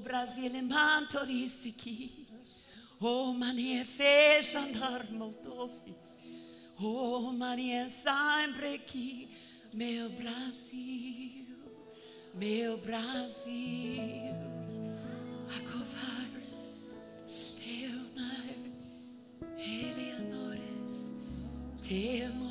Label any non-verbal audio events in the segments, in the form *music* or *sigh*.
Brasil mantorissiki. O oh, mania fecha andar motovi. Oh, o mania sempre aqui. Meu Brasil, meu Brasil. Acovar teu nome, Eleanores, teu.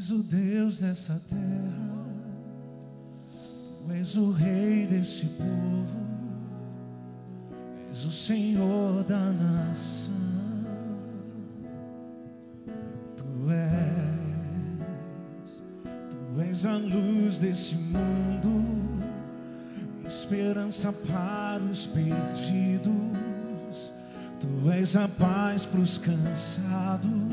és o Deus dessa terra, Tu és o Rei desse povo, és o Senhor da nação, Tu és, Tu és a luz desse mundo, esperança para os perdidos, Tu és a paz para os cansados.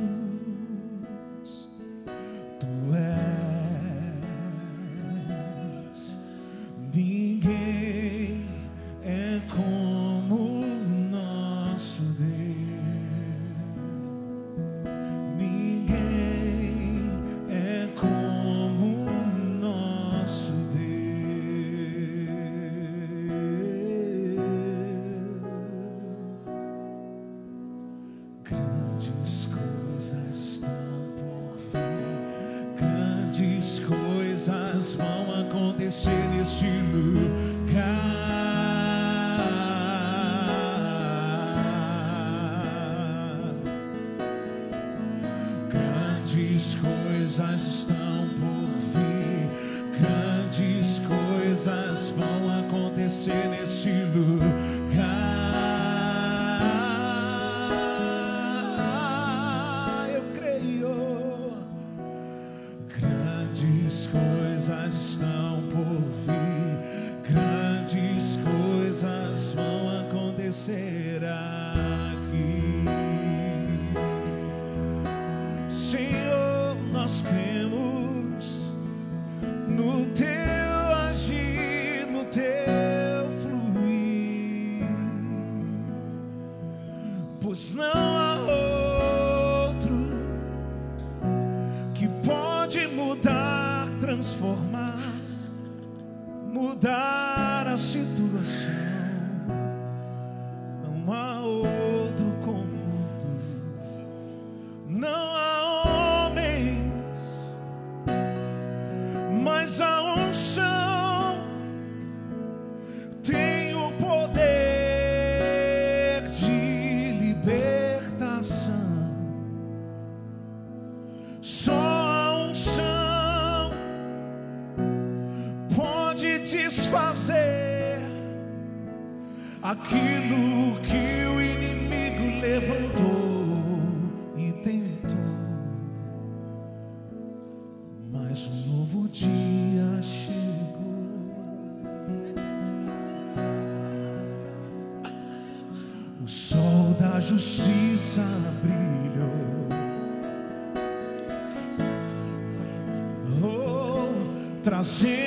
Trazendo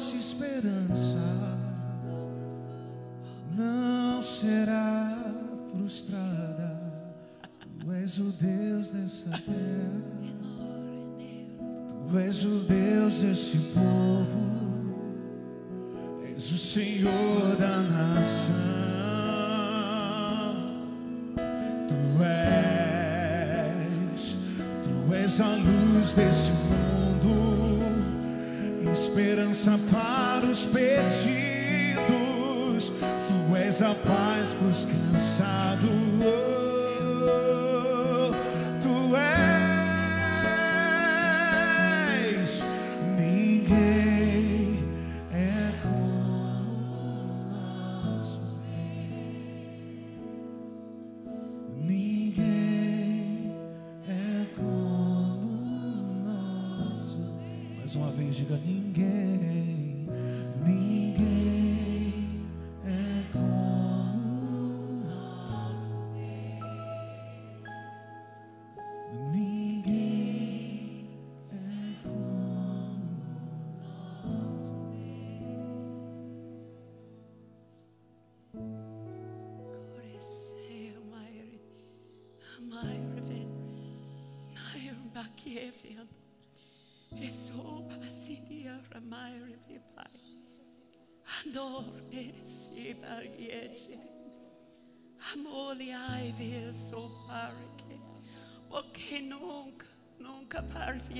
nossa esperança não será frustrada. Tu és o Deus dessa terra. Tu és o Deus desse povo. És o Senhor da nação. Tu és, tu és a luz desse mundo, esperança para os perdidos. Tu és a paz para os cansados.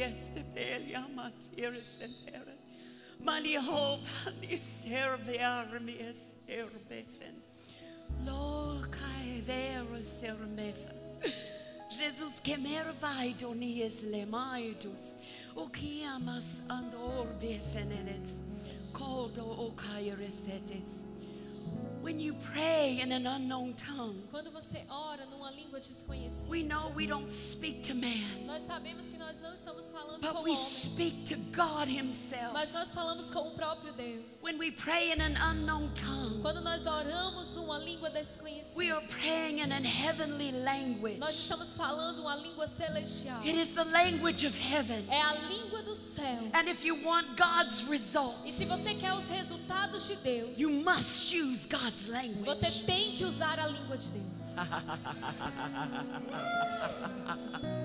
yes, the phalia, Jezebel, Matias and Herod. Mani hope ni serve armi serbefen. Lo kai vero sermefen. Jesus kemer vaidoni es lemaidus. O kiamas and orbefenenets. Kodo o kai resetes. When you pray in an unknown tongue, Quando você ora numa língua desconhecida, we know we don't speak to man, nós sabemos que nós não estamos falando but com we homens, speak to God Himself. mas nós falamos com o próprio Deus. When we pray in an unknown tongue, Quando nós oramos numa língua we desconhecida, are praying in an heavenly language. nós estamos falando uma língua celestial. It is the language of heaven. É a língua do céu. And if you want God's E results, se você quer os resultados de Deus, you must use God's language. você tem que usar a língua de Deus. *laughs*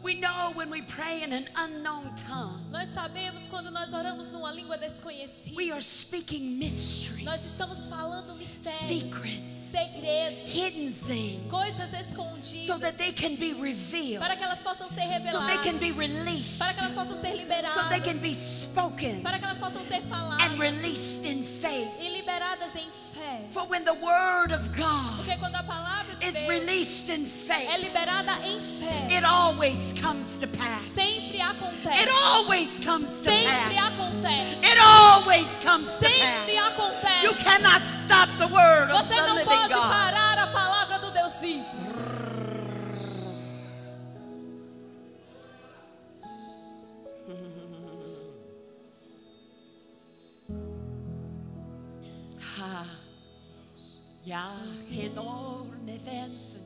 We know when we pray in an unknown tongue, Nós sabemos quando nós oramos numa língua desconhecida, we are speaking mystery, nós estamos falando mistérios, secrets, segredos, hidden things, coisas escondidas, so that they can be revealed, para que elas possam ser so they can be reveladas, released, para que elas possam ser so they can be liberadas, spoken para que elas possam ser and faladas released in faith. e liberadas em fé. For when the word of God Porque quando a palavra is released in faith. é liberada em fé, it always comes to pass. sempre acontece. It always comes to Sempre pass. acontece. It always comes to pass. Sempre pass. You cannot stop the word of the living pode God. parar a palavra Ja, enorme vänster.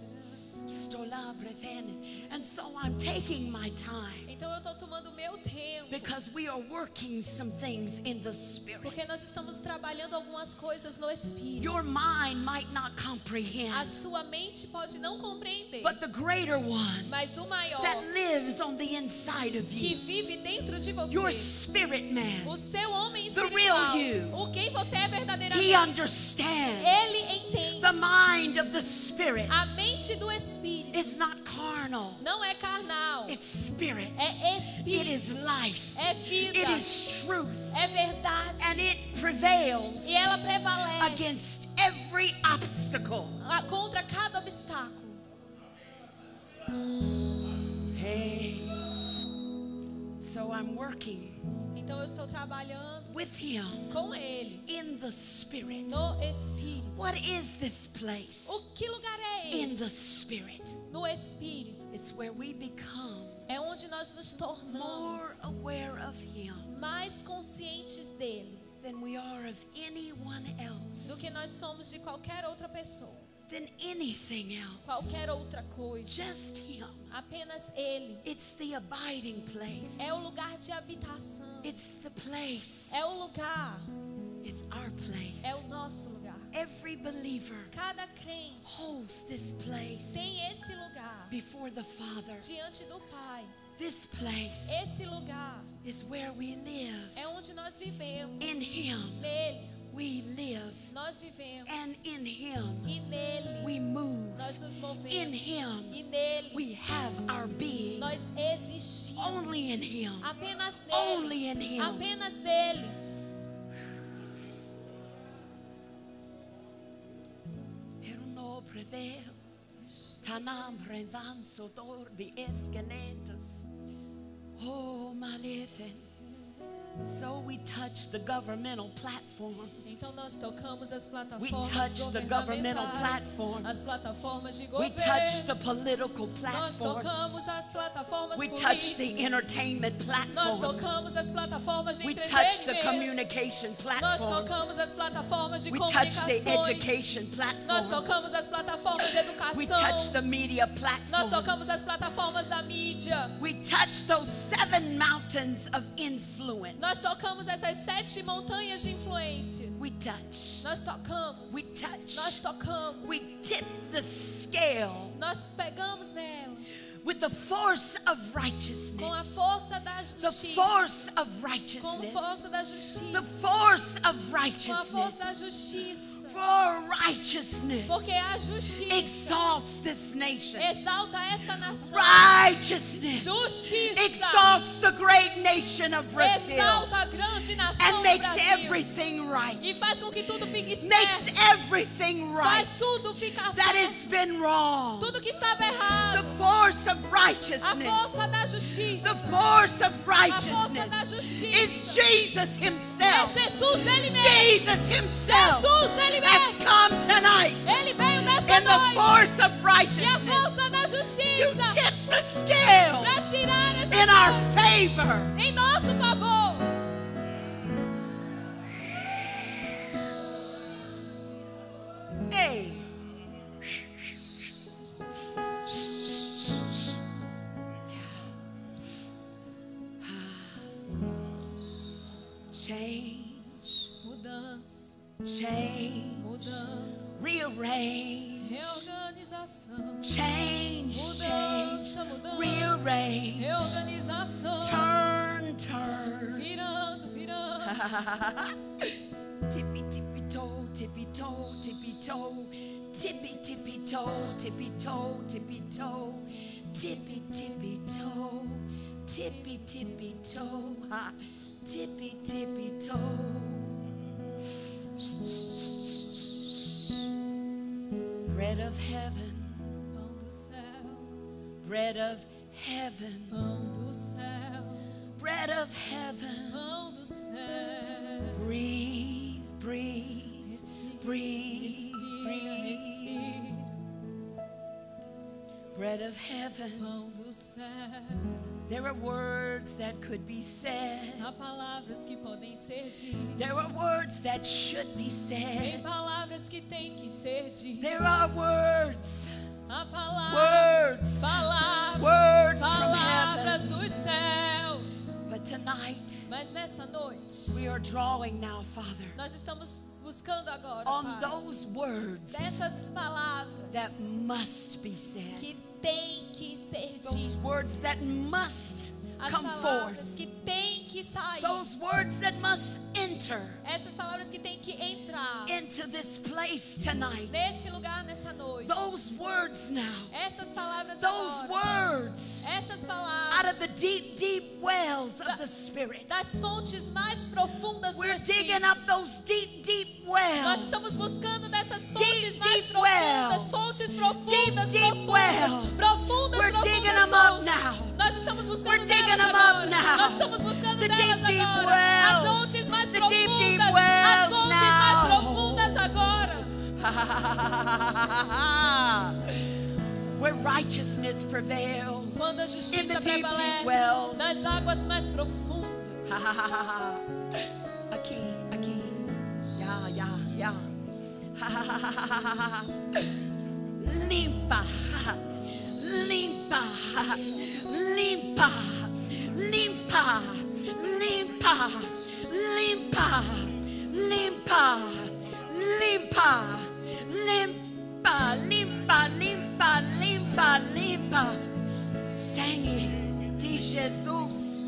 Então eu estou tomando meu tempo. because we are working some things in the spirit. Porque nós estamos trabalhando algumas coisas no Espírito. Your mind might not A comprehend, sua mente pode não compreender. but the greater one Mas o maior that lives on the inside of que you, vive dentro de your você. spirit man, O seu homem The espiritual. real you. O quem você é he verdadeiramente. understands. Ele entende. The mind of the spirit A mente do Espírito is not carnal, não é carnal. it's spirit. É Espírito. is life. É vida. It is truth. É verdade. And it prevails E ela prevalece against every obstacle. contra cada obstáculo. Hey. So I'm working Então eu estou trabalhando with him com Ele in the spirit. no Espírito. What is this place? O que lugar é In the esse? spirit. No Espírito. It's where we become É onde nós nos more tornamos aware of him mais conscientes dele than we are of anyone do else, que nós somos de qualquer outra pessoa, than anything else. qualquer outra coisa. Just him. Apenas Ele. It's the abiding place. É o lugar de habitação. It's the place. É o lugar. It's our place. É o nosso lugar. Every believer Cada crente holds this place tem esse lugar before the Father. diante do Pai. This place Esse lugar is where we live. é onde nós vivemos. In Him Nele we live, nós vivemos. and in Him E nele we move. nós nos movemos. In Him E nele we have our being. nós existimos. Only in Him. Apenas nele. Only in Him. Apenas nele. Tanam revanso dorbi esqueletos. Oh, malefen. So we touch the governmental platforms. Então nós tocamos as We touch the governmental platforms. as plataformas de We touch the political Nós platforms. tocamos as plataformas We touch the entertainment Nós platforms. tocamos as plataformas de We touch the communication Nós platforms. tocamos as plataformas de We touch the education Nós platforms. tocamos as plataformas de educação. We touch the media Nós tocamos platforms. as plataformas da mídia. We touch those seven mountains of influence. Nós tocamos essas sete montanhas de influência. We touch. Nós tocamos. We touch. Nós tocamos. We tip the scale. Nós pegamos nela. with the force of com a righteousness. força da The justiça. force of Com righteousness. força da The justiça. force of Com a força righteousness. da justiça. For righteousness Porque a justiça exalts this nation. exalta essa nação. Righteousness Justiça exalts the great nation of Brazil exalta a grande nação and do makes Brasil. everything E right. faz com que tudo fique Makes certo. everything right Faz tudo ficar that has certo. been wrong. Tudo que estava The errado. force of A righteousness. força da justiça. The force of A força da righteousness is justiça. Jesus É Himself. Jesus ele mesmo. Jesus Himself Jesus ele has come tonight in the force of righteousness to tip the scale in our favor. Change, rearrange, change, change, rearrange, turn, turn. *laughs* Tippy tippy toe, tippy toe, tippy toe, tippy tippy toe, tippy toe, tippy toe, tippy tippy toe, tippy tippy toe, tippy tippy toe. Bread of heaven, bread of heaven, bread of heaven. Breathe, breathe, breathe, breathe. Bread of heaven. There are words that could be said. Ser ditas. There are words that should be Tem said. palavras que têm que ser ditas. There are words, Há palavras, words, palavras, words from palavras heaven. dos céus. But tonight, Mas nessa noite, we are drawing now, Father, nós estamos buscando agora, on Pai, those words dessas palavras that must be said. que têm que ser Those words that must As come palavras forth. que têm que sair. Those words that must enter Essas palavras que têm que entrar into this place tonight. nesse lugar, nessa noite. Those words now. Essas palavras Those agora. words Essas out of the deep, deep wells of the Spirit. das fontes mais profundas do We're digging Espírito. up those deep, deep Nós wells. estamos buscando dessas fontes Deep, mais deep profundas, wells. fontes profundas, Deep, deep wells. profundas, profundas, We're profundas digging them up now. Nós estamos We're buscando digging delas them up agora. now. Nós estamos buscando The delas deep, deep agora. As wells. fontes mais The deep, deep profundas, as fontes mais profundas agora. *laughs* Where righteousness prevails. Quando a In the justiça prevalece wells. nas águas mais profundas. *laughs* aqui, aqui. Ya, ya, ya. *laughs* Limpa, limpa, limpa, limpa, limpa, limpa, limpa, limpa, limpa, limpa, limpa, limpa, limpa. Sangue de Jesus,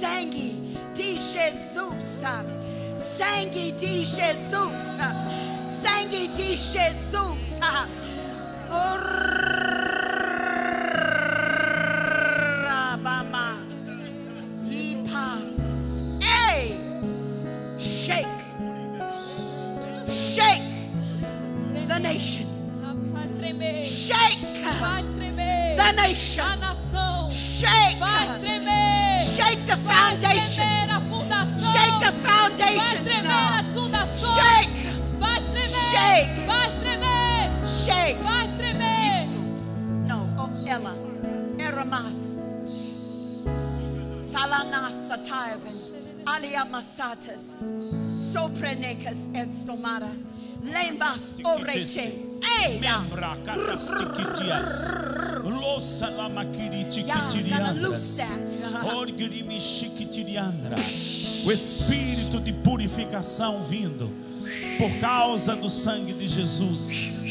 sangue de Jesus, sangue de Jesus, sangue de Jesus. Orabama. Shama. Yipas. Ei! Shake. Shake the nation. Shake the nation. Shake. Shake the foundation. Shake the foundation. Shake. Shake. Shake. Shake. Não, ela era massa. Talanasataiven, Aliamasatas, Soprenecas Estomara, Lembas Orete. Membra katastikidias. Losa lama kiritikidiandras. Orgrimishikidiriandra. O espírito de purificação vindo por causa do sangue de Jesus.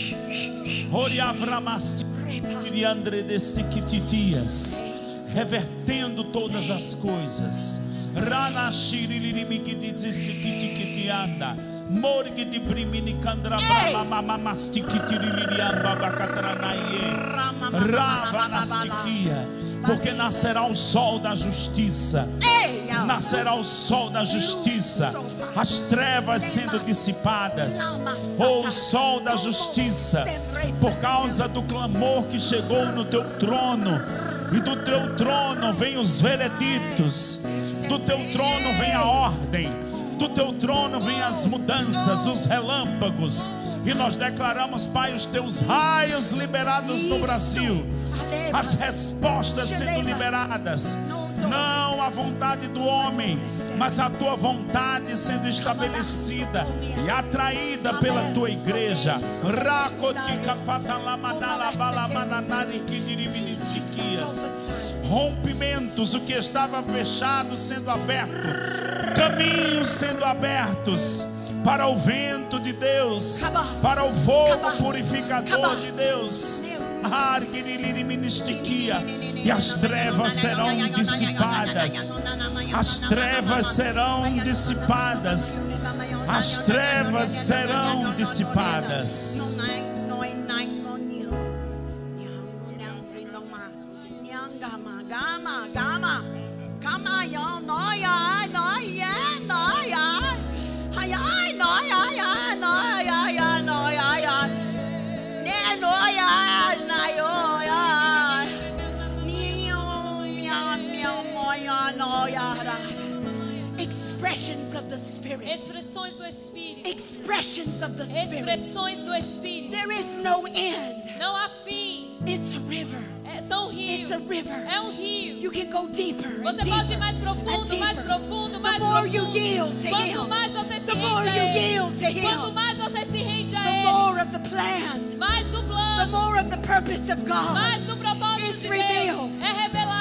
Oriavramastikiriandre destiquitias revertendo todas as coisas. Morgue de brimini candra brama bacatranaie. Rava nastiquia. Porque nascerá o sol da justiça. Nascerá o sol da justiça, as trevas sendo dissipadas, ou o sol da justiça, por causa do clamor que chegou no teu trono, e do teu trono vem os vereditos, do teu trono vem a ordem, do teu trono vem as mudanças, os relâmpagos, e nós declaramos, Pai, os teus raios liberados no Brasil, as respostas sendo liberadas não a vontade do homem, mas a tua vontade sendo estabelecida e atraída pela tua igreja. Rompimentos, o que estava fechado sendo aberto, caminhos sendo abertos para o vento de Deus, para o fogo purificador de Deus e as trevas serão dissipadas. As trevas serão dissipadas. As trevas serão dissipadas. Do Espírito. Expressions of the Spirit. Expressões do Espírito. There is no end. Não há fim. It's a river. É, são rios. It's a river. É um rio. You can go deeper. Você and pode deeper ir mais profundo, mais deeper. profundo, mais the more profundo. you yield to Quanto Him, mais você se the rende a Ele. Quanto mais você se rende a the Ele. more of the plan, Mais do the plano. more of the purpose of God. Mais do propósito It's de revealed. Deus. É revelado.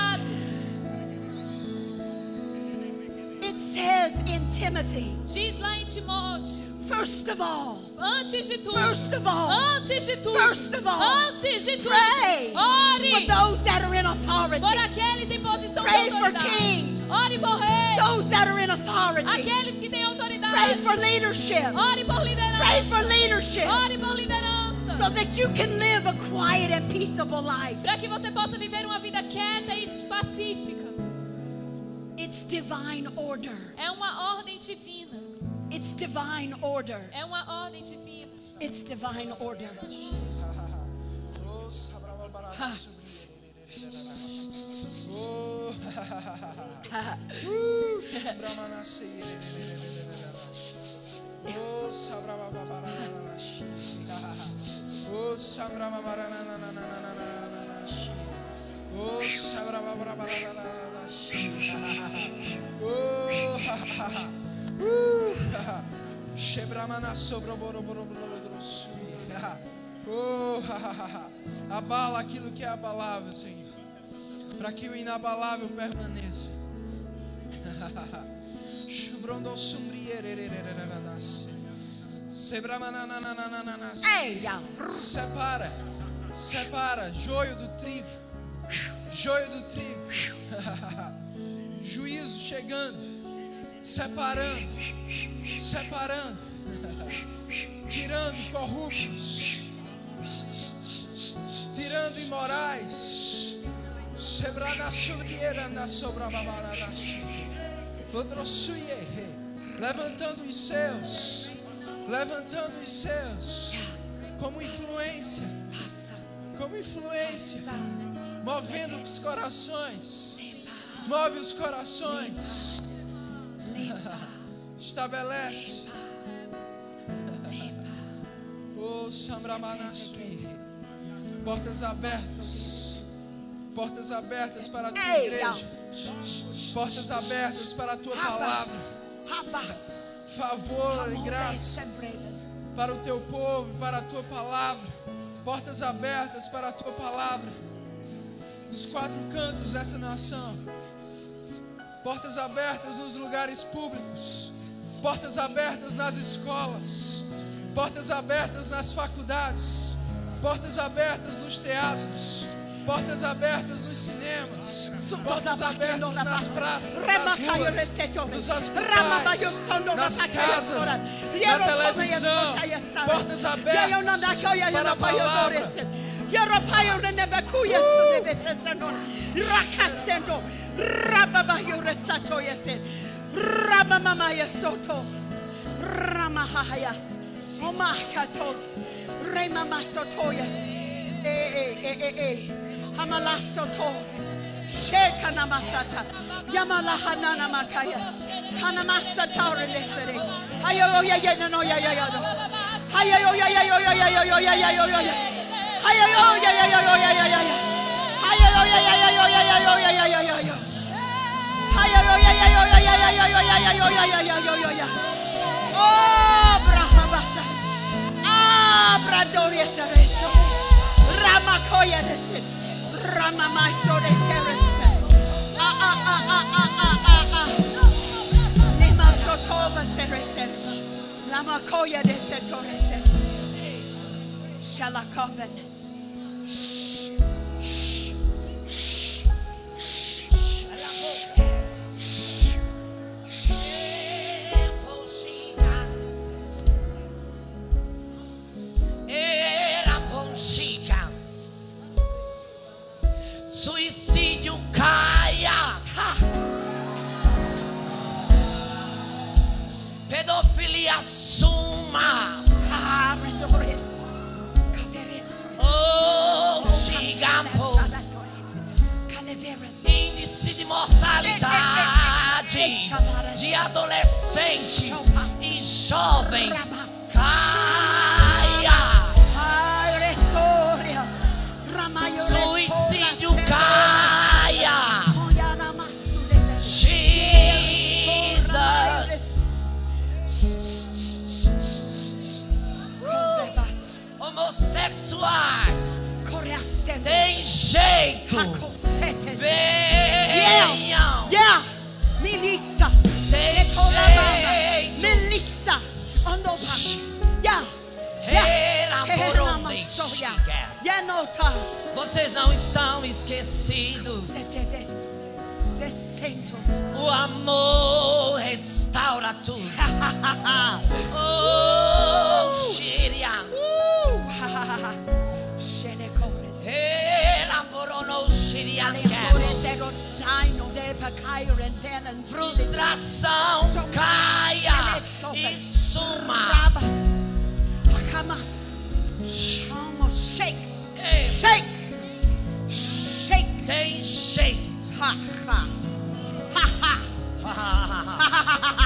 In Timothy, Diz lá em Timóteo. first of all, Antes de tudo. first of all, Antes de tudo. First of all, Antes de tudo. pray for Ore. those that are in authority, Por aqueles em posição Pray de for autoridade. kings. Ore por reis. those that are in authority. Aqueles que têm Pray autoridade. for leadership. Ore por Pray liderança. for leadership Ore por liderança. so that you can live a quiet and peaceable life. Para que você possa viver uma vida quieta e pacífica. It's divine order. É uma ordem divina. It's divine order. É uma ordem divina. It's divine order. *laughs* Shebramana Oh, *laughs* abala aquilo que é abalável, Senhor, para que o inabalável permaneça. *laughs* Separa, separa joio do trigo, joio do trigo, *laughs* juízo chegando, separando, separando, *laughs* tirando corruptos, tirando imorais, na levantando os seus, levantando os seus, como influência. Como influência, movendo os corações, move os corações, *laughs* estabelece. *laughs* Oh, Sambramanasui, portas abertas, portas abertas para a tua igreja, portas abertas para a tua palavra, favor e graça para o teu povo, para a tua palavra, portas abertas para a tua palavra, nos quatro cantos dessa nação, portas abertas nos lugares públicos, portas abertas nas escolas, portas abertas nas faculdades, Portas abertas nos teatros. Portas abertas nos cinemas. Portas abertas nas praças, nas ruas, nos hospitais, nas casas, na televisão. Portas abertas para a palavra. Yarapayo renebakuya sunebetesanon. Rakasendo. Rababayo resato yasen. Ramamamaya sotos. Ramahaya. Omakatos. Remamasotoyas. Eh, eh, eh, eh, eh. Hamalasoto. Shekana masata. Yamalahanana makaya. Kanamasata relesere. Ayo ya ya no ya ya ya no. Ayo ya ya ya ya ya ya ya ya ya ya ya. Ya ya ya Oh, brahabata. Ah. Ah, ah, ah, ah, ah, ah, ah, ah. Frustração caia e suma. Shake, shake, shake. Tem jeito. Ha ha, ha ha. Open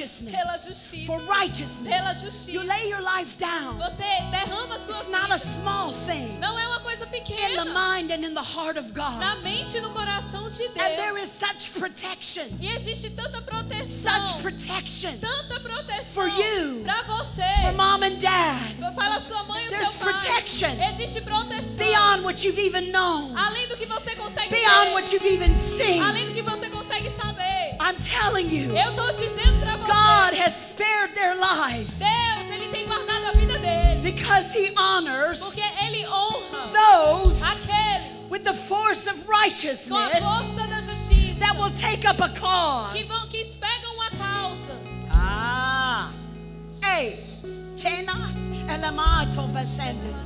righteousness. Pela justiça. For righteousness. Pela You justiça. lay your life down. Você derrama sua It's not a vida. small thing. Não é uma coisa In the pequena. mind and in the heart of God. Na mente e no coração de And there Deus. is such protection. E existe tanta Such proteção. protection Tanta proteção For you. para for você. mom and dad. Para sua mãe e There's seu pai. protection. Existe proteção. Beyond what you've even known. Além do que você consegue Beyond ver. what you've even seen. Além do que você consegue. I'm telling you, Eu tô dizendo pra você. God has spared their lives Deus, ele tem guardado a vida deles. because He honors Porque ele honra those aqueles with the force of com a righteousness força da justiça that will take up a cause. que vão que pegam uma causa. Ah. Ei, chenas elamato vasendes.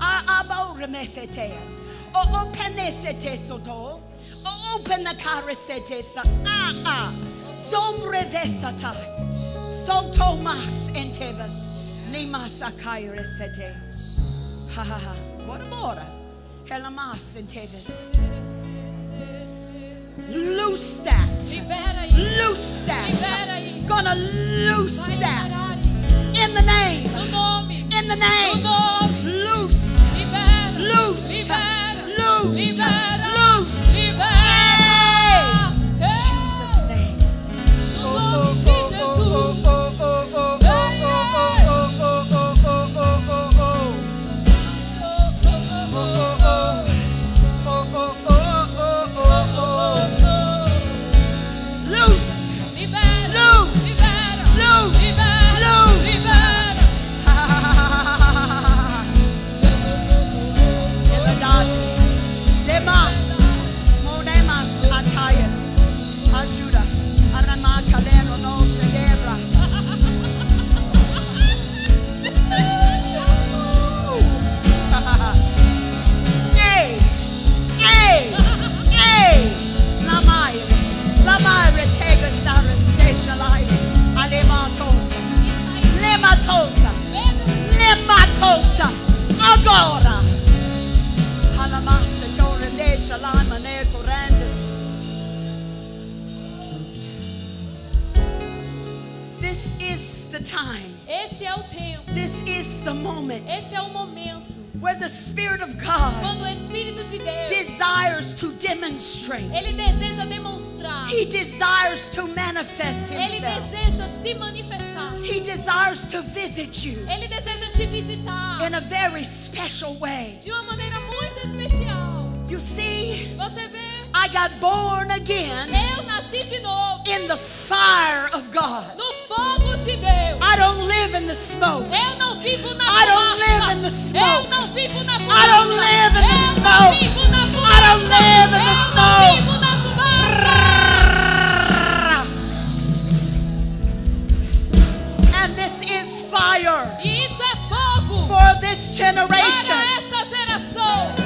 A abo remefeteas. O o Open the karasetesa. Ah, ah. Sombrevesata. Sotomas entevas. Nimasakairesete. Eh. Ha ha ha. a bora. Helamas entevas. Loose that. Loose that. Gonna loose that. In the name. In the name. Loose. Loose. Loose. Loose. Lematosa. Agora. This is the time. Esse é o tempo. This is the moment Esse é o momento where the Spirit of God quando o Espírito de Deus desires to demonstrate. ele deseja demonstrar. He desires to manifest Ele himself. deseja se manifestar. He desires to visit you Ele deseja te visitar in a very special way. de uma maneira muito especial. You see, Você vê? I got born again Eu nasci de novo in the fire of God. no fogo de Deus. I don't live in the smoke. Eu não vivo na I don't live in the smoke. Eu não vivo na fumaça. I don't live in the Eu não smoke. vivo na fumaça. I don't live in the Eu smoke. não vivo na fumaça. And this is fire para essa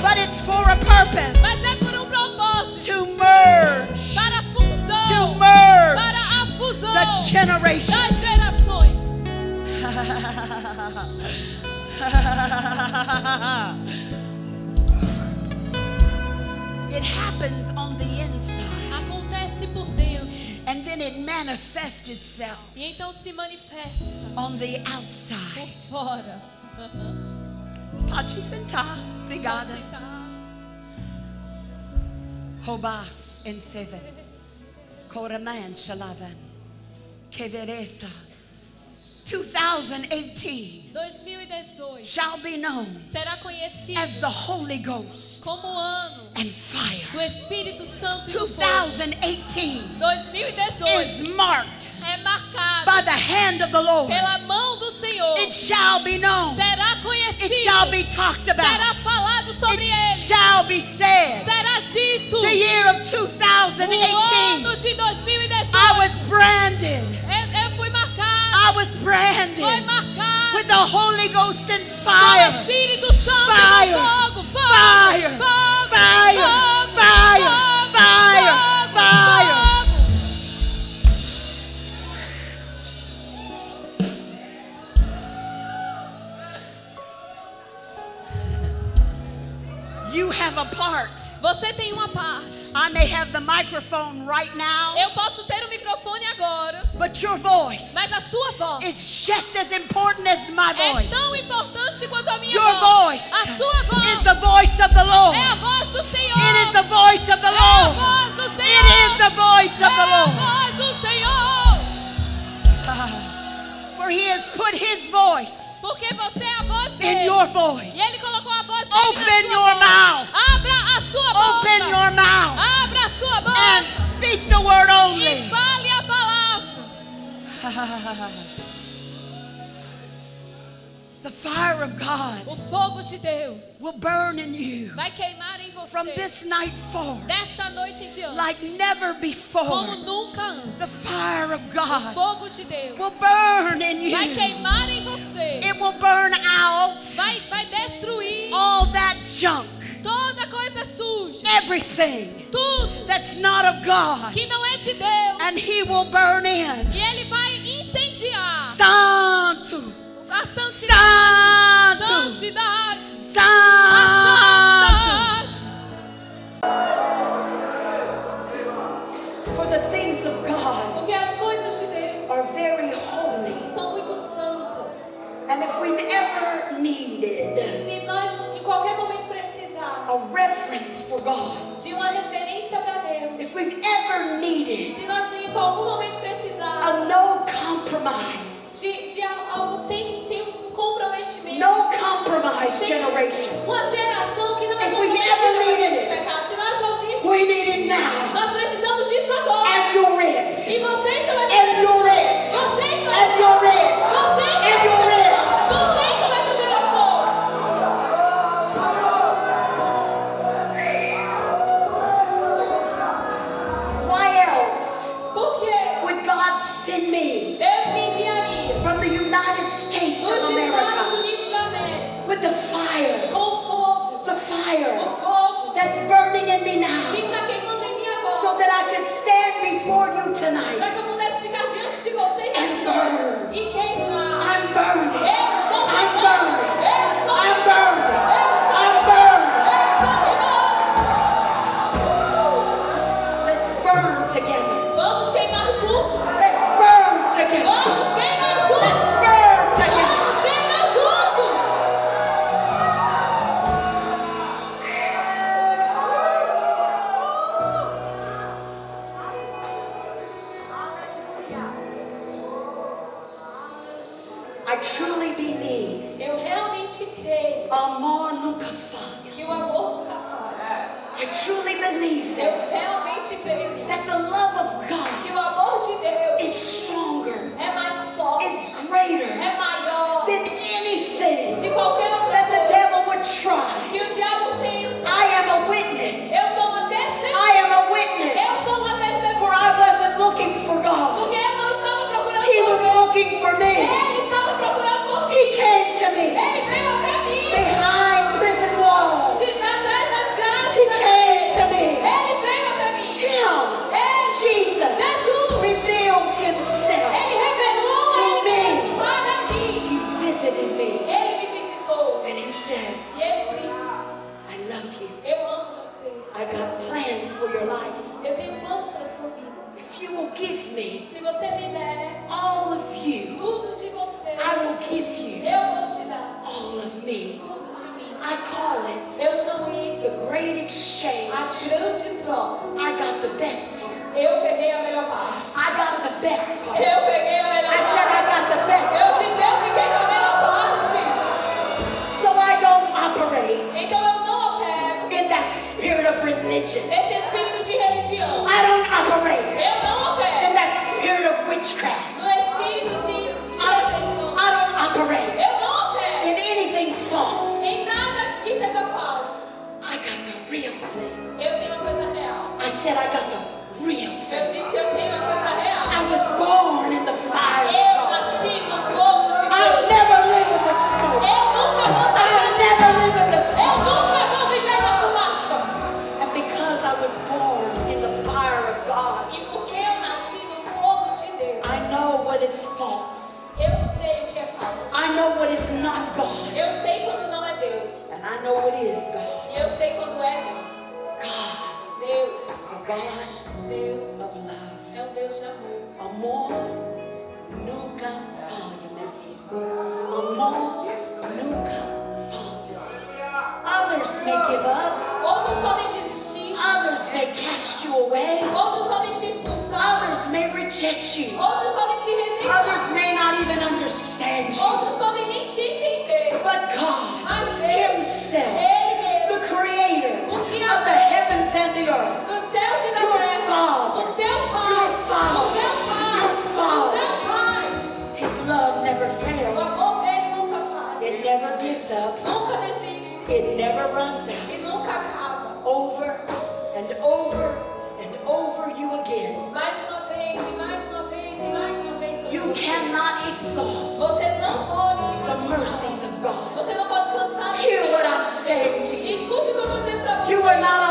But it's for a purpose. Mas é por um propósito. To merge. Para fusão. To merge. Para a fusão. The generation. Das gerações. *laughs* it happens on the inside. Acontece por dentro. And then it manifests itself. E então se manifesta. On the outside. Por fora. *laughs* Pode brigada, sentar. Obrigada. Robas em seven. Coraman. Keveresa. 2018 2018 shall be known será conhecido as the Holy Ghost como o ano and fire. do Espírito Santo e do fogo. 2018 2018 is marked é marcado by the hand of the Lord. pela mão do Senhor. It shall be known. Será It conhecido. shall be talked Será about. falado sobre It ele. shall be said. Será dito. The year of O 2018, ano de 2018. I was branded. The Holy Ghost and Com o fire. Espírito Santo Fire. e do fogo. Fogo. Fire. Fogo. Fire. I may have the microphone right now, Eu posso ter o microfone agora, but your voice mas a sua voz is just as important as my é voice. tão importante quanto a minha Your voz. voice A sua voz is the voice of the Lord. é a voz do Senhor. It is the voice of the É a Lord. voz do Senhor. It is the voice é of the a Lord. voz do Senhor. For he has put his voice Porque você é a voz in dele. your voice. E ele colocou a voz dele Open your voz. mouth. Abra a sua boca. Open your mouth Abra a sua boca. and speak the word E only. fale a palavra. *laughs* The fire of God O fogo de Deus will burn in you vai queimar em você. from this night forward Dessa noite em diante. like never como before. nunca The fire of O God fogo de Deus will burn in vai you. queimar em você. It will burn out Vai, vai destruir all that junk, toda coisa suja. everything Tudo that's not of God, que não é de Deus. and He will burn in. E ele vai incendiar Santo, a santidade. Santo, Santidade. Santo. A santidade. For the things of God Porque as coisas de Deus are very holy, são muito santas. and if we've ever needed Se nós em qualquer momento precisar a reference for God, de uma referência para Deus, if we've ever needed se nós em algum momento precisar a no compromise, de, de algo sem, sem comprometimento, no compromise generation, uma geração que não é comprometida grande troca. I got the best part. Eu peguei a melhor parte. I got the best part. Eu peguei a melhor I parte. I got the best part. Eu disse, eu peguei a melhor parte. So I don't operate. Então eu não opero. In that spirit of religion. get you. Others may not even understand you. But God Himself, the Creator of the heavens and the earth, your Father, your Father, your Father, His love never fails. It never gives up. It never runs out. Over and over and over you again. mercies of God. Você não pode cansar. Hear what I'm saying to you. Escute o que eu estou dizendo para você. You are not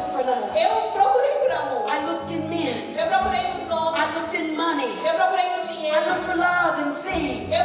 looked for love. Eu procurei por amor. I looked in men. Eu procurei nos homens. I looked in money. Eu procurei no dinheiro. I looked for love and things. Eu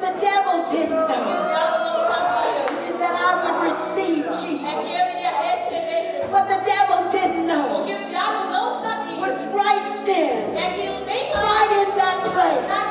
But the devil didn't know. is that I would receive Jesus. What the devil didn't know. Was right there. Right in that place.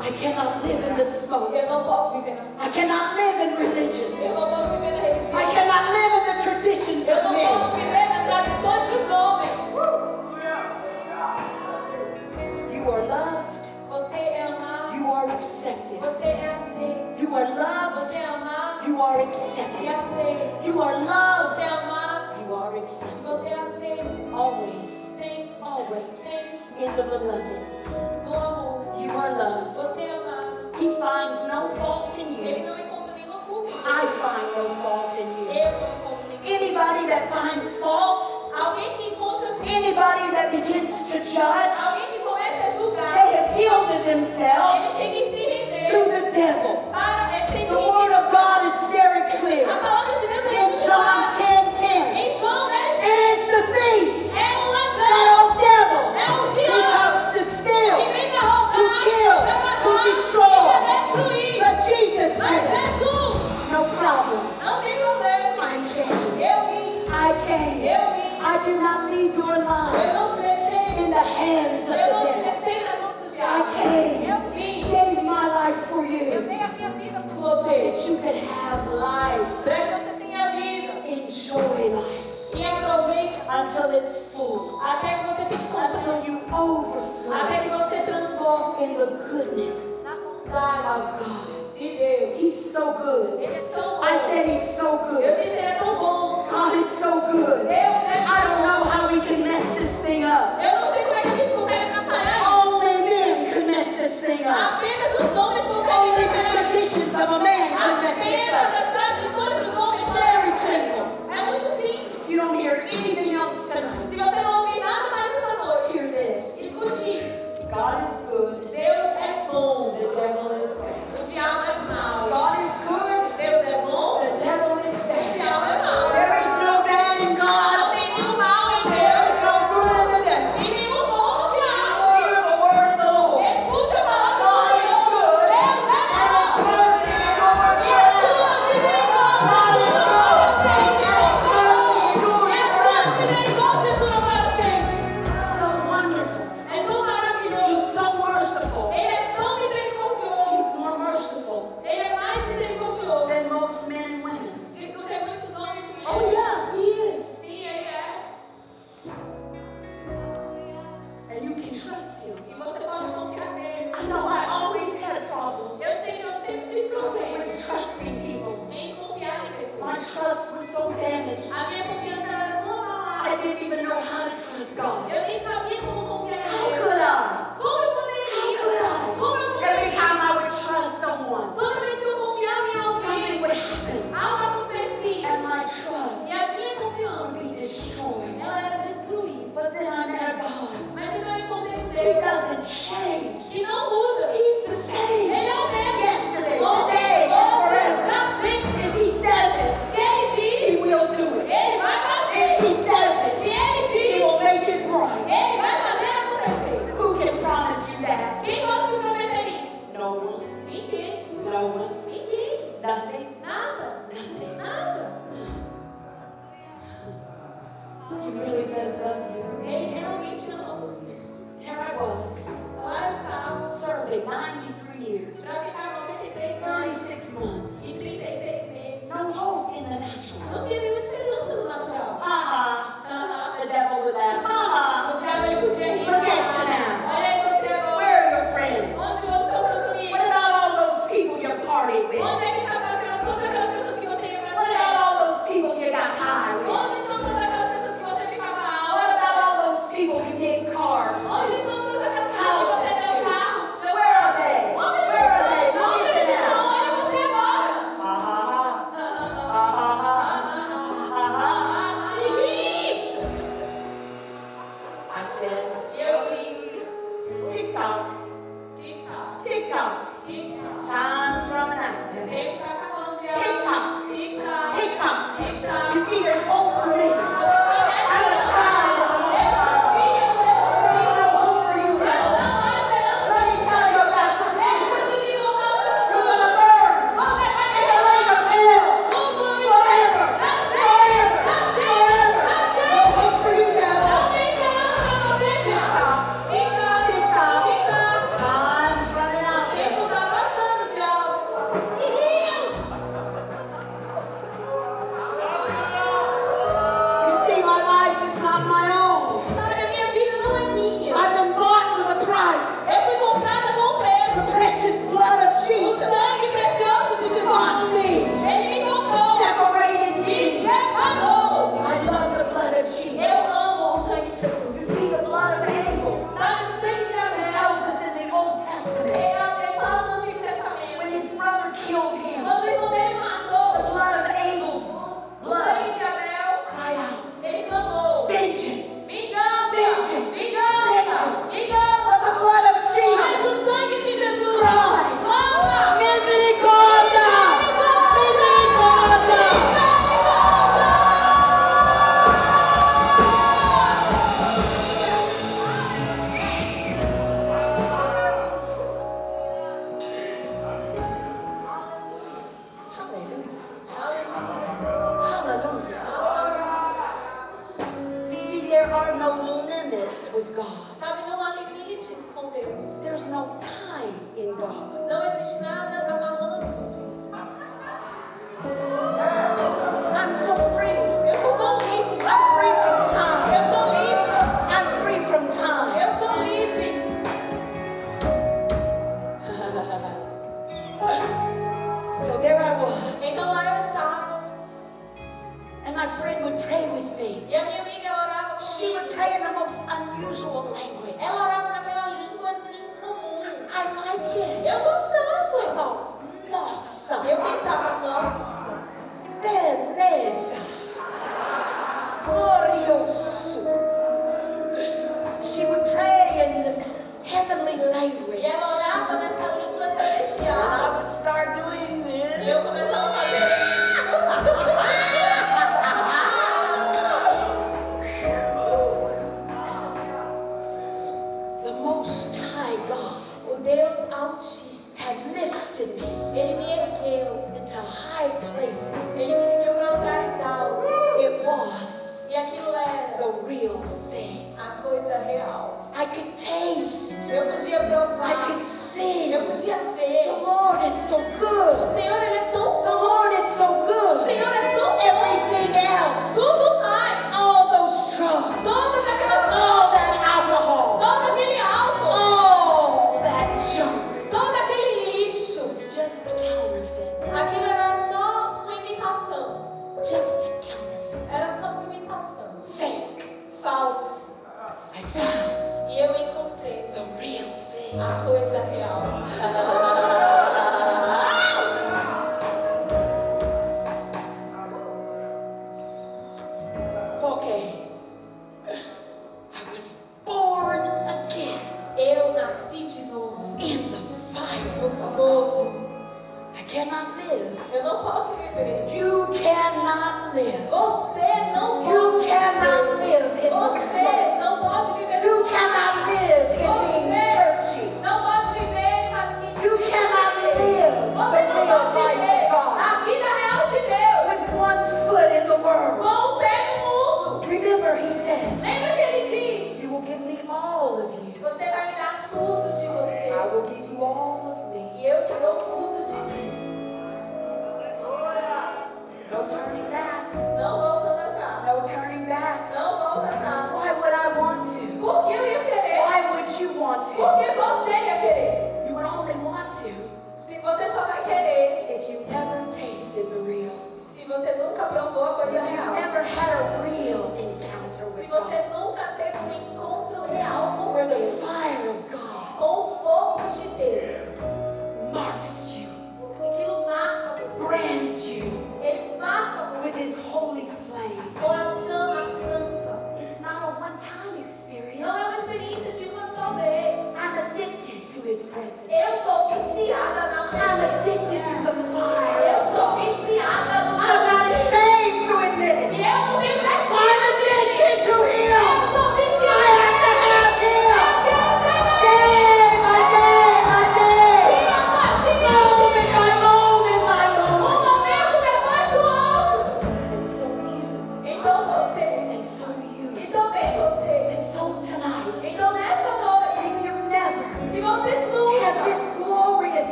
I cannot live in the smoke. I cannot live in religion. I cannot live in the traditions of men. You are loved. You are accepted. You are loved. You are accepted. You are loved. You are accepted. Always. Always. In the beloved you are loved. He finds no fault in you. I find no fault in you. Anybody that finds fault. Anybody that begins to judge. They have yielded themselves. To the devil. The word of God is very clear. In John 10 did leave your life in the hands of the devil. I came, gave my life for you so that you could have life. Enjoy life. Until it's full. Until you overflow in the goodness of God. He's so good. I said he's so good. God is so good.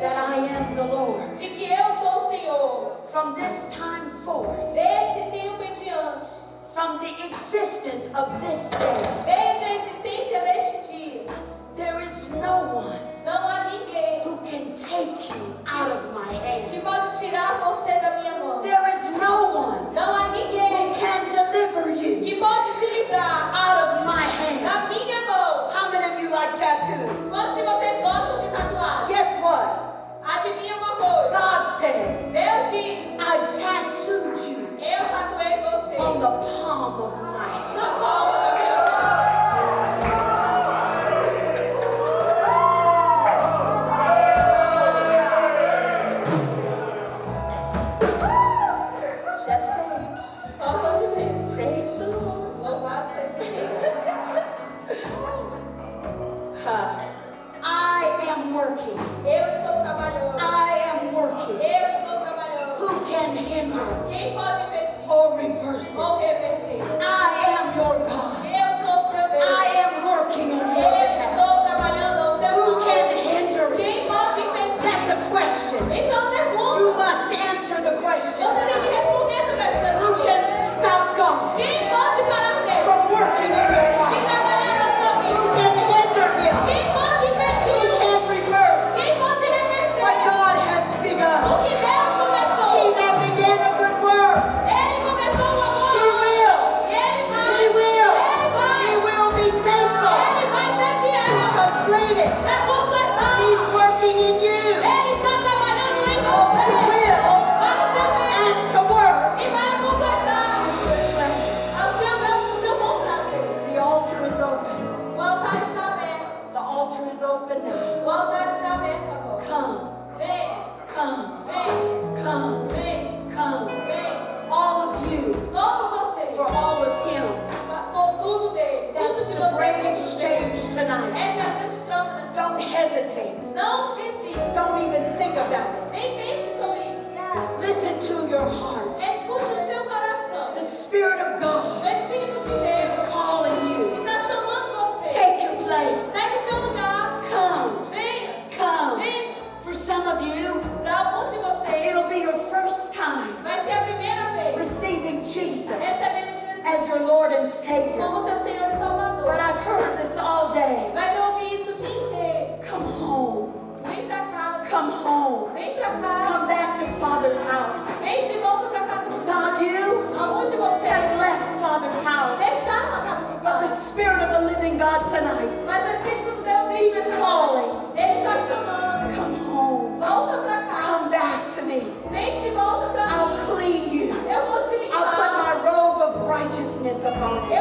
that I am the Lord. De que eu sou o Senhor. From this time forth. Desse tempo em diante. From the existence of this day. Desde a existência Dios te from